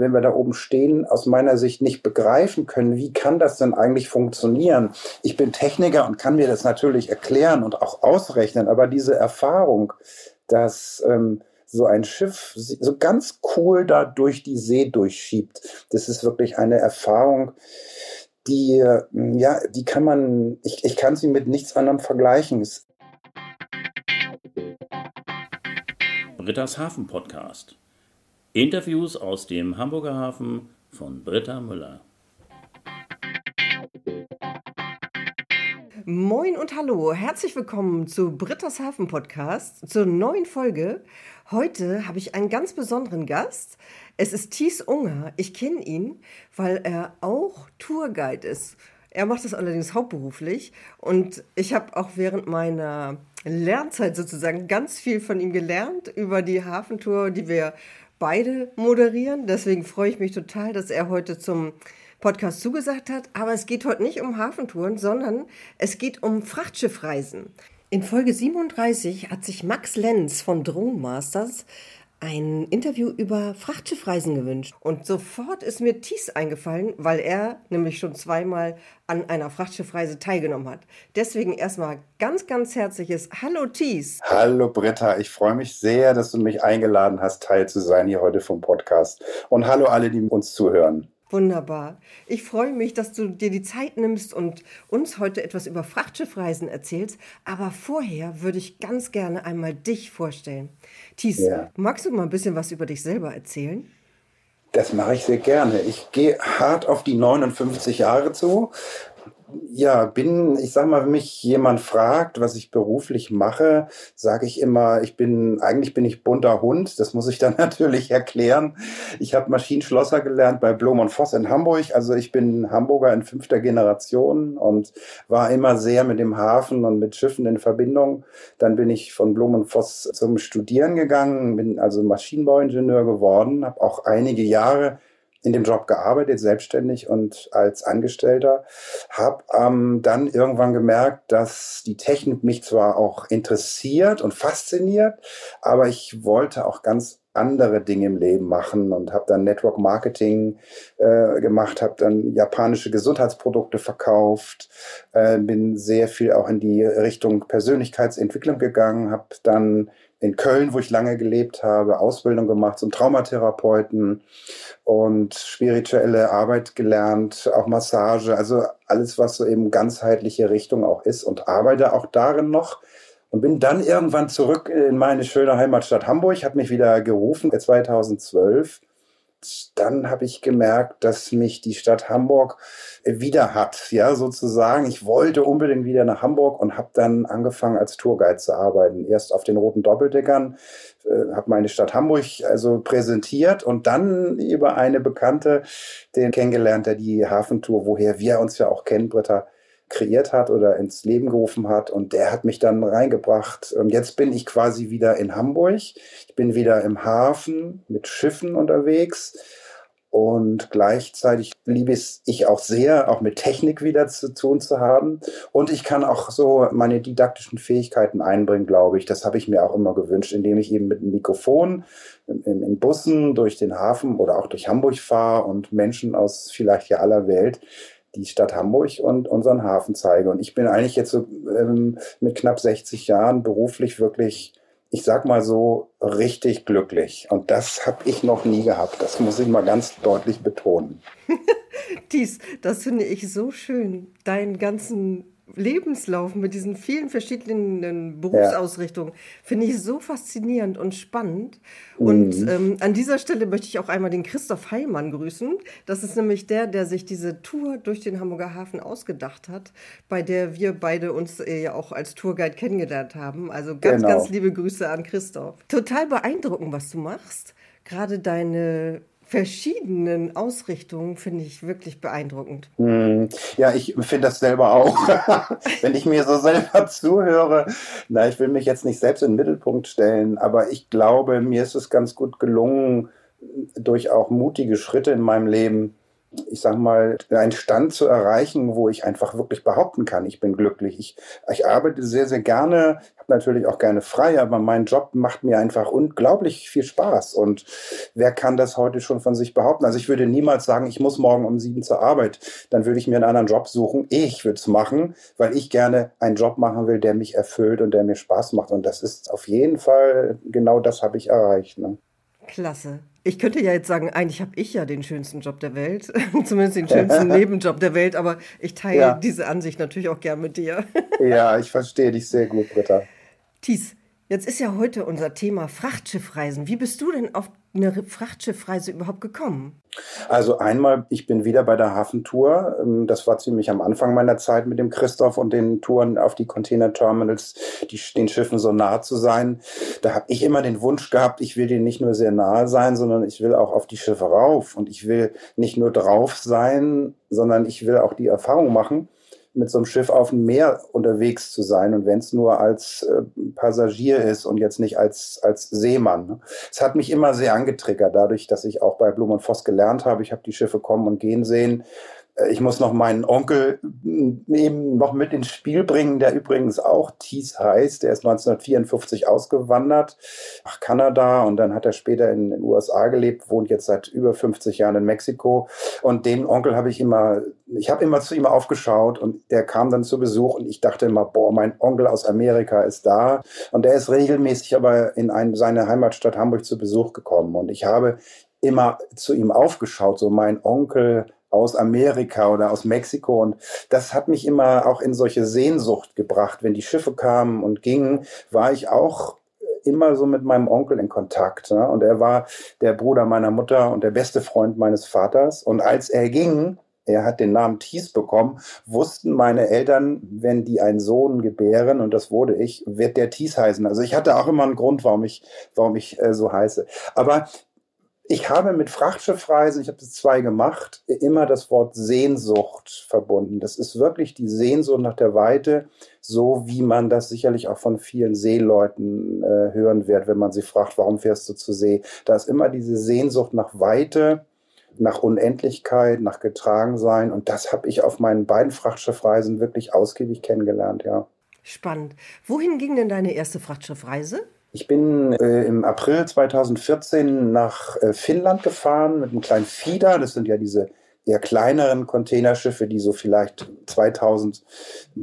wenn wir da oben stehen, aus meiner Sicht nicht begreifen können, wie kann das denn eigentlich funktionieren? Ich bin Techniker und kann mir das natürlich erklären und auch ausrechnen, aber diese Erfahrung, dass ähm, so ein Schiff so ganz cool da durch die See durchschiebt, das ist wirklich eine Erfahrung, die, ja, die kann man, ich, ich kann sie mit nichts anderem vergleichen. Britta's Hafen Podcast. Interviews aus dem Hamburger Hafen von Britta Müller. Moin und hallo, herzlich willkommen zu Britta's Hafen Podcast, zur neuen Folge. Heute habe ich einen ganz besonderen Gast. Es ist Thies Unger. Ich kenne ihn, weil er auch Tourguide ist. Er macht das allerdings hauptberuflich und ich habe auch während meiner Lernzeit sozusagen ganz viel von ihm gelernt über die Hafentour, die wir beide moderieren. Deswegen freue ich mich total, dass er heute zum Podcast zugesagt hat. Aber es geht heute nicht um Hafentouren, sondern es geht um Frachtschiffreisen. In Folge 37 hat sich Max Lenz von Drone Masters ein Interview über Frachtschiffreisen gewünscht. Und sofort ist mir Thies eingefallen, weil er nämlich schon zweimal an einer Frachtschiffreise teilgenommen hat. Deswegen erstmal ganz, ganz herzliches Hallo Thies. Hallo Britta, ich freue mich sehr, dass du mich eingeladen hast, Teil zu sein hier heute vom Podcast. Und hallo alle, die uns zuhören. Wunderbar. Ich freue mich, dass du dir die Zeit nimmst und uns heute etwas über Frachtschiffreisen erzählst. Aber vorher würde ich ganz gerne einmal dich vorstellen. Thies, ja. magst du mal ein bisschen was über dich selber erzählen? Das mache ich sehr gerne. Ich gehe hart auf die 59 Jahre zu, ja, bin, ich sag mal, wenn mich jemand fragt, was ich beruflich mache, sage ich immer, ich bin, eigentlich bin ich bunter Hund. Das muss ich dann natürlich erklären. Ich habe Maschinenschlosser gelernt bei Blom und Voss in Hamburg. Also ich bin Hamburger in fünfter Generation und war immer sehr mit dem Hafen und mit Schiffen in Verbindung. Dann bin ich von Blom und Voss zum Studieren gegangen, bin also Maschinenbauingenieur geworden, habe auch einige Jahre in dem Job gearbeitet, selbstständig und als Angestellter. Habe ähm, dann irgendwann gemerkt, dass die Technik mich zwar auch interessiert und fasziniert, aber ich wollte auch ganz andere Dinge im Leben machen und habe dann Network Marketing äh, gemacht, habe dann japanische Gesundheitsprodukte verkauft, äh, bin sehr viel auch in die Richtung Persönlichkeitsentwicklung gegangen, habe dann in Köln, wo ich lange gelebt habe, Ausbildung gemacht zum Traumatherapeuten und spirituelle Arbeit gelernt, auch Massage, also alles, was so eben ganzheitliche Richtung auch ist und arbeite auch darin noch und bin dann irgendwann zurück in meine schöne Heimatstadt Hamburg, hat mich wieder gerufen 2012 dann habe ich gemerkt, dass mich die Stadt Hamburg wieder hat, ja, sozusagen. Ich wollte unbedingt wieder nach Hamburg und habe dann angefangen als Tourguide zu arbeiten. Erst auf den roten Doppeldeckern, äh, habe meine Stadt Hamburg also präsentiert und dann über eine Bekannte den kennengelernt, der die Hafentour, woher wir uns ja auch kennen, Britta, kreiert hat oder ins Leben gerufen hat. Und der hat mich dann reingebracht. Und jetzt bin ich quasi wieder in Hamburg. Ich bin wieder im Hafen mit Schiffen unterwegs. Und gleichzeitig liebe es ich auch sehr, auch mit Technik wieder zu tun zu haben. Und ich kann auch so meine didaktischen Fähigkeiten einbringen, glaube ich. Das habe ich mir auch immer gewünscht, indem ich eben mit einem Mikrofon in Bussen durch den Hafen oder auch durch Hamburg fahre und Menschen aus vielleicht ja aller Welt die Stadt Hamburg und unseren Hafen zeige. Und ich bin eigentlich jetzt so ähm, mit knapp 60 Jahren beruflich wirklich, ich sag mal so, richtig glücklich. Und das habe ich noch nie gehabt. Das muss ich mal ganz deutlich betonen. Dies, das finde ich so schön. Deinen ganzen Lebenslauf mit diesen vielen verschiedenen Berufsausrichtungen ja. finde ich so faszinierend und spannend. Mhm. Und ähm, an dieser Stelle möchte ich auch einmal den Christoph Heilmann grüßen. Das ist nämlich der, der sich diese Tour durch den Hamburger Hafen ausgedacht hat, bei der wir beide uns äh, ja auch als Tourguide kennengelernt haben. Also ganz, genau. ganz liebe Grüße an Christoph. Total beeindruckend, was du machst. Gerade deine verschiedenen Ausrichtungen finde ich wirklich beeindruckend. Hm. Ja, ich finde das selber auch. Wenn ich mir so selber zuhöre, na, ich will mich jetzt nicht selbst in den Mittelpunkt stellen, aber ich glaube, mir ist es ganz gut gelungen, durch auch mutige Schritte in meinem Leben ich sag mal, einen Stand zu erreichen, wo ich einfach wirklich behaupten kann, ich bin glücklich. Ich, ich arbeite sehr, sehr gerne, habe natürlich auch gerne frei, aber mein Job macht mir einfach unglaublich viel Spaß. Und wer kann das heute schon von sich behaupten? Also ich würde niemals sagen, ich muss morgen um sieben zur Arbeit. Dann würde ich mir einen anderen Job suchen. Ich würde es machen, weil ich gerne einen Job machen will, der mich erfüllt und der mir Spaß macht. Und das ist auf jeden Fall, genau das habe ich erreicht. Ne? Klasse. Ich könnte ja jetzt sagen, eigentlich habe ich ja den schönsten Job der Welt, zumindest den schönsten Nebenjob der Welt, aber ich teile ja. diese Ansicht natürlich auch gern mit dir. ja, ich verstehe dich sehr gut, Britta. Thies, jetzt ist ja heute unser Thema Frachtschiffreisen. Wie bist du denn auf eine Frachtschiffreise überhaupt gekommen? Also einmal, ich bin wieder bei der Hafentour. Ähm, das war ziemlich am Anfang meiner Zeit mit dem Christoph und den Touren auf die Container-Terminals, die, den Schiffen so nah zu sein. Da habe ich immer den Wunsch gehabt, ich will denen nicht nur sehr nahe sein, sondern ich will auch auf die Schiffe rauf. Und ich will nicht nur drauf sein, sondern ich will auch die Erfahrung machen, mit so einem Schiff auf dem Meer unterwegs zu sein und wenn es nur als äh, Passagier ist und jetzt nicht als, als Seemann. Ne? Es hat mich immer sehr angetriggert, dadurch, dass ich auch bei Blum und Voss gelernt habe. Ich habe die Schiffe kommen und gehen sehen. Äh, ich muss noch meinen Onkel mm, eben noch mit ins Spiel bringen, der übrigens auch Thies heißt. Der ist 1954 ausgewandert nach Kanada und dann hat er später in den USA gelebt, wohnt jetzt seit über 50 Jahren in Mexiko. Und den Onkel habe ich immer, ich habe immer zu ihm aufgeschaut und der kam dann zu Besuch und ich dachte immer, boah, mein Onkel aus Amerika ist da. Und der ist regelmäßig aber in ein, seine Heimatstadt Hamburg zu Besuch gekommen. Und ich habe immer zu ihm aufgeschaut, so mein Onkel aus Amerika oder aus Mexiko. Und das hat mich immer auch in solche Sehnsucht gebracht. Wenn die Schiffe kamen und gingen, war ich auch immer so mit meinem Onkel in Kontakt. Ne? Und er war der Bruder meiner Mutter und der beste Freund meines Vaters. Und als er ging, er hat den Namen Thies bekommen, wussten meine Eltern, wenn die einen Sohn gebären, und das wurde ich, wird der Thies heißen. Also ich hatte auch immer einen Grund, warum ich, warum ich äh, so heiße. Aber ich habe mit Frachtschiffreisen, ich habe das zwei gemacht, immer das Wort Sehnsucht verbunden. Das ist wirklich die Sehnsucht nach der Weite, so wie man das sicherlich auch von vielen Seeleuten äh, hören wird, wenn man sie fragt, warum fährst du zur See? Da ist immer diese Sehnsucht nach Weite, nach Unendlichkeit, nach Getragensein. Und das habe ich auf meinen beiden Frachtschiffreisen wirklich ausgiebig kennengelernt, ja. Spannend. Wohin ging denn deine erste Frachtschiffreise? Ich bin äh, im April 2014 nach äh, Finnland gefahren mit einem kleinen Fieder. Das sind ja diese eher kleineren Containerschiffe, die so vielleicht 2000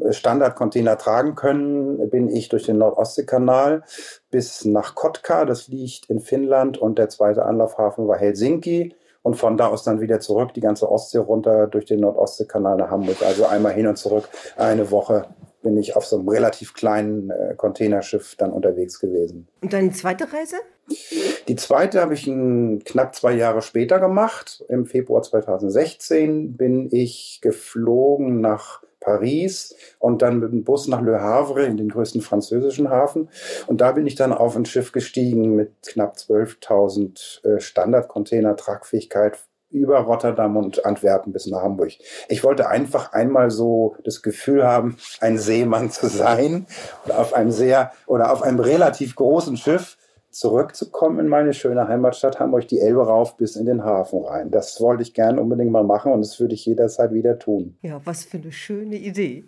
äh, Standardcontainer tragen können, bin ich durch den Nordostseekanal bis nach Kotka, das liegt in Finnland, und der zweite Anlaufhafen war Helsinki. Und von da aus dann wieder zurück, die ganze Ostsee runter durch den Nordostseekanal nach Hamburg. Also einmal hin und zurück, eine Woche bin ich auf so einem relativ kleinen äh, Containerschiff dann unterwegs gewesen. Und deine zweite Reise? Die zweite habe ich knapp zwei Jahre später gemacht. Im Februar 2016 bin ich geflogen nach Paris und dann mit dem Bus nach Le Havre in den größten französischen Hafen. Und da bin ich dann auf ein Schiff gestiegen mit knapp 12.000 äh, Standardcontainer Tragfähigkeit über Rotterdam und Antwerpen bis nach Hamburg. Ich wollte einfach einmal so das Gefühl haben, ein Seemann zu sein oder auf einem sehr oder auf einem relativ großen Schiff zurückzukommen in meine schöne Heimatstadt Hamburg, die Elbe rauf bis in den Hafen rein. Das wollte ich gerne unbedingt mal machen und das würde ich jederzeit wieder tun. Ja, was für eine schöne Idee.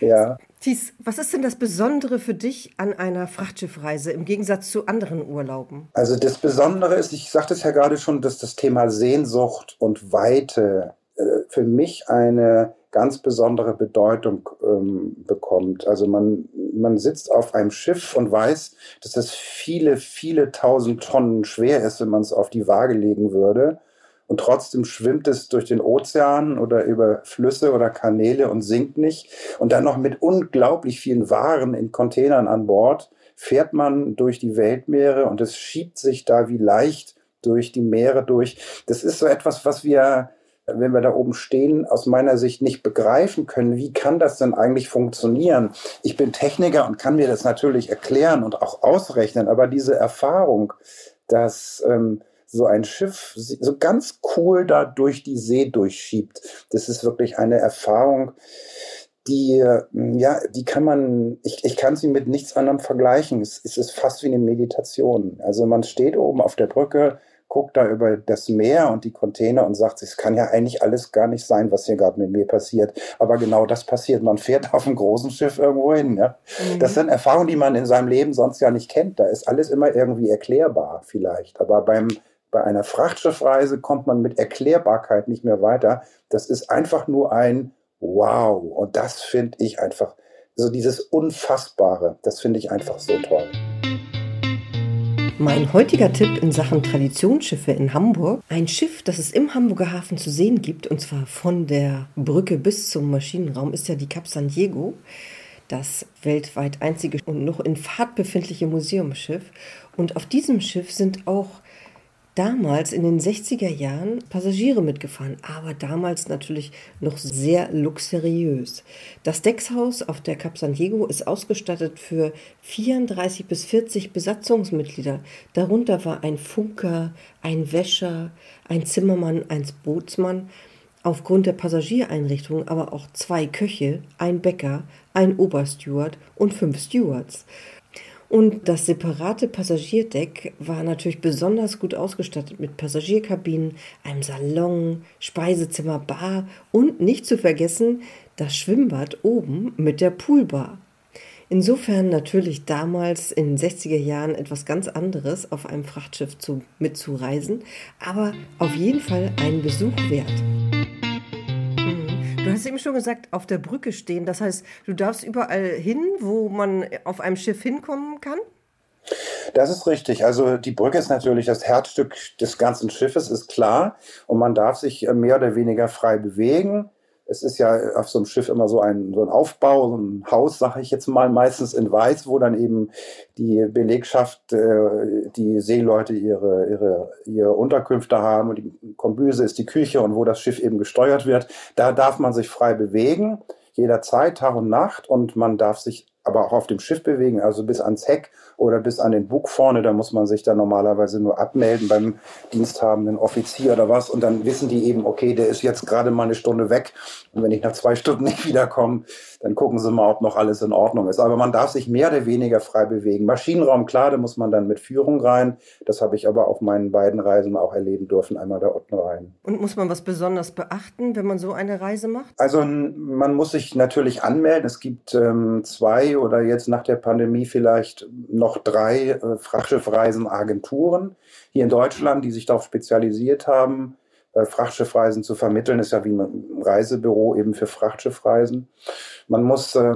Ja. Thies, was ist denn das Besondere für dich an einer Frachtschiffreise im Gegensatz zu anderen Urlauben? Also das Besondere ist, ich sagte es ja gerade schon, dass das Thema Sehnsucht und Weite äh, für mich eine ganz besondere Bedeutung ähm, bekommt. Also man, man sitzt auf einem Schiff und weiß, dass es viele, viele tausend Tonnen schwer ist, wenn man es auf die Waage legen würde. Und trotzdem schwimmt es durch den Ozean oder über Flüsse oder Kanäle und sinkt nicht. Und dann noch mit unglaublich vielen Waren in Containern an Bord fährt man durch die Weltmeere und es schiebt sich da wie leicht durch die Meere durch. Das ist so etwas, was wir wenn wir da oben stehen, aus meiner Sicht nicht begreifen können, wie kann das denn eigentlich funktionieren? Ich bin Techniker und kann mir das natürlich erklären und auch ausrechnen, aber diese Erfahrung, dass ähm, so ein Schiff so ganz cool da durch die See durchschiebt, das ist wirklich eine Erfahrung, die, ja, die kann man, ich, ich kann sie mit nichts anderem vergleichen. Es, es ist fast wie eine Meditation. Also man steht oben auf der Brücke, guckt da über das Meer und die Container und sagt, es kann ja eigentlich alles gar nicht sein, was hier gerade mit mir passiert. Aber genau das passiert. Man fährt auf einem großen Schiff irgendwo hin. Ja? Mhm. Das sind Erfahrungen, die man in seinem Leben sonst ja nicht kennt. Da ist alles immer irgendwie erklärbar vielleicht. Aber beim bei einer Frachtschiffreise kommt man mit Erklärbarkeit nicht mehr weiter. Das ist einfach nur ein Wow. Und das finde ich einfach, so dieses Unfassbare, das finde ich einfach so toll. Mein heutiger Tipp in Sachen Traditionsschiffe in Hamburg. Ein Schiff, das es im Hamburger Hafen zu sehen gibt, und zwar von der Brücke bis zum Maschinenraum, ist ja die Cap San Diego. Das weltweit einzige und noch in Fahrt befindliche Museumsschiff. Und auf diesem Schiff sind auch damals in den 60er Jahren Passagiere mitgefahren, aber damals natürlich noch sehr luxuriös. Das Deckshaus auf der Cap San Diego ist ausgestattet für 34 bis 40 Besatzungsmitglieder. Darunter war ein Funker, ein Wäscher, ein Zimmermann, ein Bootsmann. Aufgrund der Passagiereinrichtung aber auch zwei Köche, ein Bäcker, ein Obersteward und fünf Stewards. Und das separate Passagierdeck war natürlich besonders gut ausgestattet mit Passagierkabinen, einem Salon, Speisezimmer, Bar und nicht zu vergessen das Schwimmbad oben mit der Poolbar. Insofern natürlich damals in den 60er Jahren etwas ganz anderes, auf einem Frachtschiff zu, mitzureisen, aber auf jeden Fall einen Besuch wert. Du hast eben schon gesagt, auf der Brücke stehen. Das heißt, du darfst überall hin, wo man auf einem Schiff hinkommen kann? Das ist richtig. Also die Brücke ist natürlich das Herzstück des ganzen Schiffes, ist klar. Und man darf sich mehr oder weniger frei bewegen es ist ja auf so einem Schiff immer so ein, so ein Aufbau, so ein Haus, sage ich jetzt mal, meistens in Weiß, wo dann eben die Belegschaft, äh, die Seeleute ihre, ihre, ihre Unterkünfte haben und die Kombüse ist die Küche und wo das Schiff eben gesteuert wird. Da darf man sich frei bewegen, jederzeit, Tag und Nacht und man darf sich aber auch auf dem Schiff bewegen, also bis ans Heck oder bis an den Bug vorne. Da muss man sich dann normalerweise nur abmelden beim diensthabenden Offizier oder was. Und dann wissen die eben, okay, der ist jetzt gerade mal eine Stunde weg. Und wenn ich nach zwei Stunden nicht wiederkomme, dann gucken sie mal, ob noch alles in Ordnung ist. Aber man darf sich mehr oder weniger frei bewegen. Maschinenraum, klar, da muss man dann mit Führung rein. Das habe ich aber auf meinen beiden Reisen auch erleben dürfen, einmal da unten rein. Und muss man was besonders beachten, wenn man so eine Reise macht? Also man muss sich natürlich anmelden. Es gibt ähm, zwei oder jetzt nach der Pandemie vielleicht noch drei äh, Frachtschiffreisen-Agenturen hier in Deutschland, die sich darauf spezialisiert haben, Frachtschiffreisen zu vermitteln. Ist ja wie ein Reisebüro eben für Frachtschiffreisen. Man muss, äh,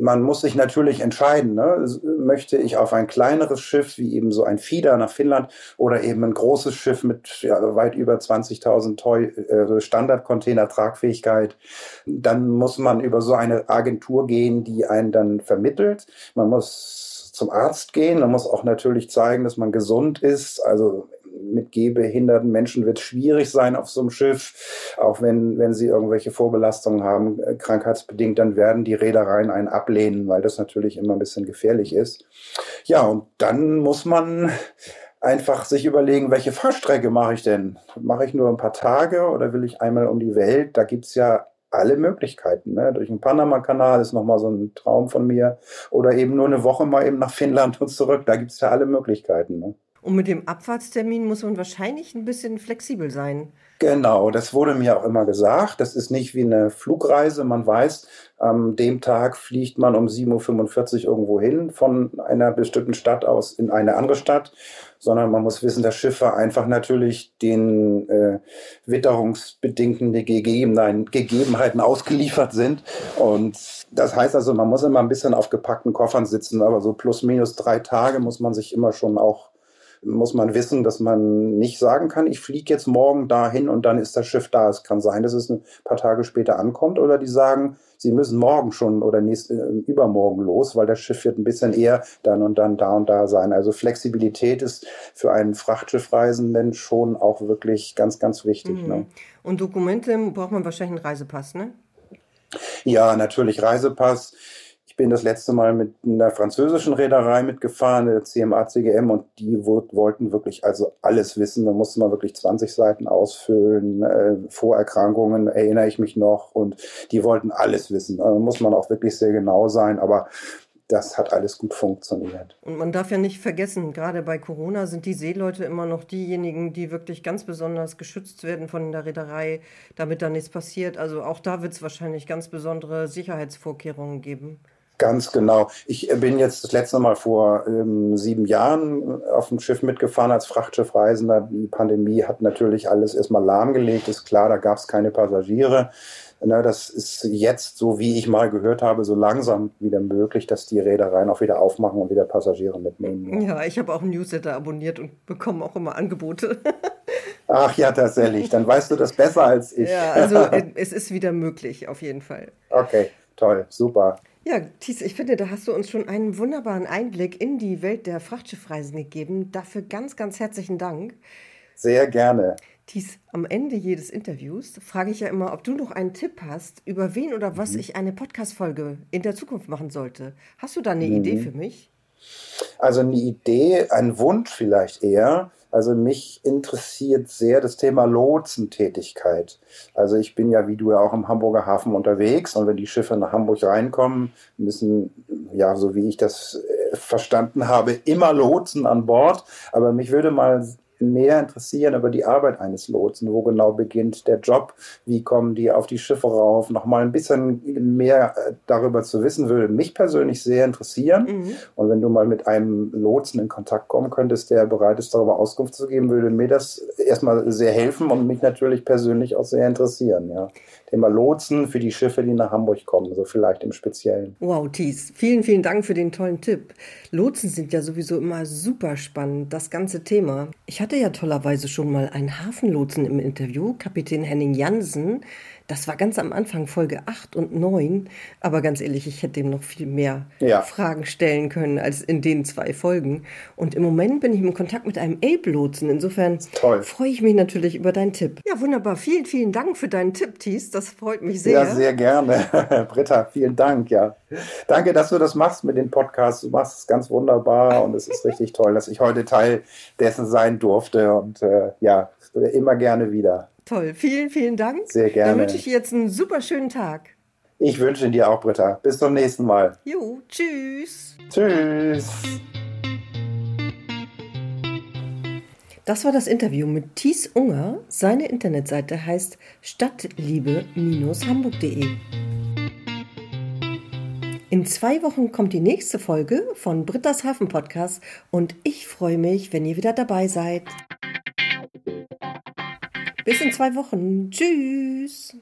man muss sich natürlich entscheiden, ne? möchte ich auf ein kleineres Schiff wie eben so ein Fieder nach Finnland oder eben ein großes Schiff mit ja, weit über 20.000 äh, Standardcontainer Tragfähigkeit, dann muss man über so eine Agentur gehen, die einen dann vermittelt. Man muss zum Arzt gehen. Man muss auch natürlich zeigen, dass man gesund ist. Also mit gehbehinderten Menschen wird es schwierig sein auf so einem Schiff, auch wenn, wenn sie irgendwelche Vorbelastungen haben, äh, krankheitsbedingt, dann werden die Reedereien einen ablehnen, weil das natürlich immer ein bisschen gefährlich ist. Ja, und dann muss man einfach sich überlegen, welche Fahrstrecke mache ich denn? Mache ich nur ein paar Tage oder will ich einmal um die Welt? Da gibt es ja alle Möglichkeiten. Ne? Durch den Panama-Kanal ist nochmal so ein Traum von mir. Oder eben nur eine Woche mal eben nach Finnland und zurück. Da gibt es ja alle Möglichkeiten. Ne? Und mit dem Abfahrtstermin muss man wahrscheinlich ein bisschen flexibel sein. Genau, das wurde mir auch immer gesagt. Das ist nicht wie eine Flugreise. Man weiß, an dem Tag fliegt man um 7.45 Uhr irgendwo hin von einer bestimmten Stadt aus in eine andere Stadt, sondern man muss wissen, dass Schiffe einfach natürlich den äh, witterungsbedingten Gegebenheiten ausgeliefert sind. Und das heißt also, man muss immer ein bisschen auf gepackten Koffern sitzen, aber so plus minus drei Tage muss man sich immer schon auch muss man wissen, dass man nicht sagen kann, ich fliege jetzt morgen dahin und dann ist das Schiff da. Es kann sein, dass es ein paar Tage später ankommt oder die sagen, sie müssen morgen schon oder nächst, äh, übermorgen los, weil das Schiff wird ein bisschen eher dann und dann da und da sein. Also Flexibilität ist für einen Frachtschiffreisenden schon auch wirklich ganz, ganz wichtig. Mhm. Ne? Und Dokumente braucht man wahrscheinlich einen Reisepass, ne? Ja, natürlich Reisepass. Ich bin das letzte Mal mit einer französischen Reederei mitgefahren, der CMA CGM, und die wollten wirklich also alles wissen. Da musste man wirklich 20 Seiten ausfüllen, äh, Vorerkrankungen erinnere ich mich noch, und die wollten alles wissen. Da muss man auch wirklich sehr genau sein, aber das hat alles gut funktioniert. Und man darf ja nicht vergessen, gerade bei Corona sind die Seeleute immer noch diejenigen, die wirklich ganz besonders geschützt werden von der Reederei, damit da nichts passiert. Also auch da wird es wahrscheinlich ganz besondere Sicherheitsvorkehrungen geben. Ganz genau. Ich bin jetzt das letzte Mal vor ähm, sieben Jahren auf dem Schiff mitgefahren als Frachtschiffreisender. Die Pandemie hat natürlich alles erstmal lahmgelegt, ist klar, da gab es keine Passagiere. Na, das ist jetzt, so wie ich mal gehört habe, so langsam wieder möglich, dass die Reedereien auch wieder aufmachen und wieder Passagiere mitnehmen. Ja, ja ich habe auch einen Newsletter abonniert und bekomme auch immer Angebote. Ach ja, tatsächlich. Dann weißt du das besser als ich. Ja, also es ist wieder möglich, auf jeden Fall. Okay, toll, super. Ja, Thies, ich finde, da hast du uns schon einen wunderbaren Einblick in die Welt der Frachtschiffreisen gegeben. Dafür ganz, ganz herzlichen Dank. Sehr gerne. Thies, am Ende jedes Interviews frage ich ja immer, ob du noch einen Tipp hast, über wen oder was mhm. ich eine Podcast-Folge in der Zukunft machen sollte. Hast du da eine mhm. Idee für mich? Also eine Idee, ein Wunsch vielleicht eher. Also mich interessiert sehr das Thema Lotsentätigkeit. Also ich bin ja, wie du ja auch im Hamburger Hafen unterwegs und wenn die Schiffe nach Hamburg reinkommen, müssen, ja, so wie ich das äh, verstanden habe, immer Lotsen an Bord. Aber mich würde mal mehr interessieren über die Arbeit eines Lotsen. Wo genau beginnt der Job? Wie kommen die auf die Schiffe rauf? Nochmal ein bisschen mehr äh, darüber zu wissen, würde mich persönlich sehr interessieren. Mhm. Und wenn du mal mit einem Lotsen in Kontakt kommen könntest, der bereit ist, darüber Auskunft zu geben, würde mir das erstmal sehr helfen und mich natürlich persönlich auch sehr interessieren. Ja. Thema Lotsen für die Schiffe, die nach Hamburg kommen, so vielleicht im Speziellen. Wow, Thies, vielen, vielen Dank für den tollen Tipp. Lotsen sind ja sowieso immer super spannend, das ganze Thema. Ich hatte ja tollerweise schon mal einen Hafenlotsen im Interview, Kapitän Henning Jansen. Das war ganz am Anfang Folge 8 und 9. Aber ganz ehrlich, ich hätte ihm noch viel mehr ja. Fragen stellen können als in den zwei Folgen. Und im Moment bin ich im Kontakt mit einem Ape-Lotsen. Insofern freue ich mich natürlich über deinen Tipp. Ja, wunderbar. Vielen, vielen Dank für deinen Tipp, Thies. Das freut mich sehr. Ja, sehr gerne. Britta, vielen Dank. Ja. Danke, dass du das machst mit den Podcasts. Du machst es ganz wunderbar und es ist richtig toll, dass ich heute Teil dessen sein durfte. Und äh, ja, immer gerne wieder. Toll, vielen, vielen Dank. Sehr gerne. Dann wünsche ich dir jetzt einen super schönen Tag. Ich wünsche dir auch, Britta. Bis zum nächsten Mal. Jo, tschüss. Tschüss. Das war das Interview mit Thies Unger. Seine Internetseite heißt stadtliebe-hamburg.de. In zwei Wochen kommt die nächste Folge von Britta's Hafen Podcast und ich freue mich, wenn ihr wieder dabei seid. Bis in zwei Wochen. Tschüss.